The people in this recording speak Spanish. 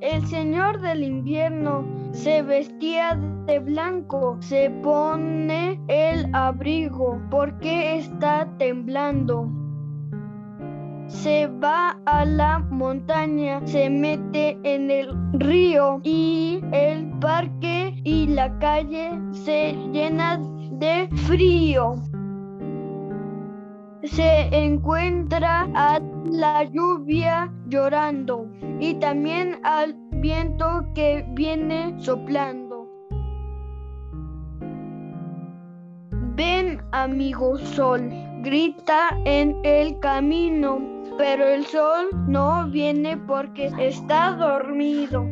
El señor del invierno se vestía de blanco, se pone el abrigo porque está temblando. Se va a la montaña, se mete en el río y el parque y la calle se llenan de frío se encuentra a la lluvia llorando y también al viento que viene soplando. Ven, amigo sol, grita en el camino, pero el sol no viene porque está dormido.